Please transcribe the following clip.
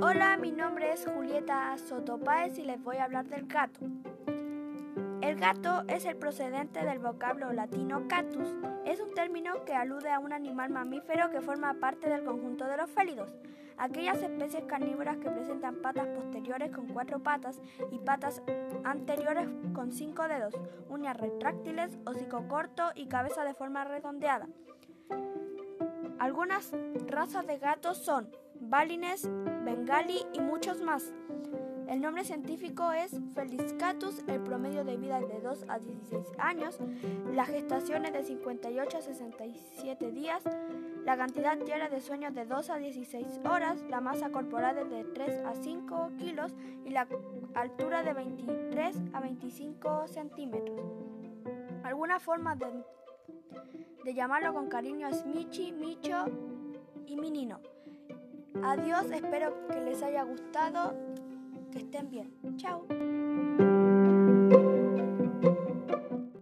Hola, mi nombre es Julieta Sotopáez y les voy a hablar del gato. El gato es el procedente del vocablo latino catus. Es un término que alude a un animal mamífero que forma parte del conjunto de los félidos, aquellas especies carnívoras que presentan patas posteriores con cuatro patas y patas anteriores con cinco dedos, uñas retráctiles, hocico corto y cabeza de forma redondeada. Algunas razas de gatos son Balines, Bengali y muchos más. El nombre científico es Feliscatus, el promedio de vida es de 2 a 16 años, la gestación es de 58 a 67 días, la cantidad diaria de sueños de 2 a 16 horas, la masa corporal es de 3 a 5 kilos y la altura de 23 a 25 centímetros. Algunas formas de, de llamarlo con cariño es Michi, Micho y Minino. Adiós, espero que les haya gustado. Que estén bien. Chao.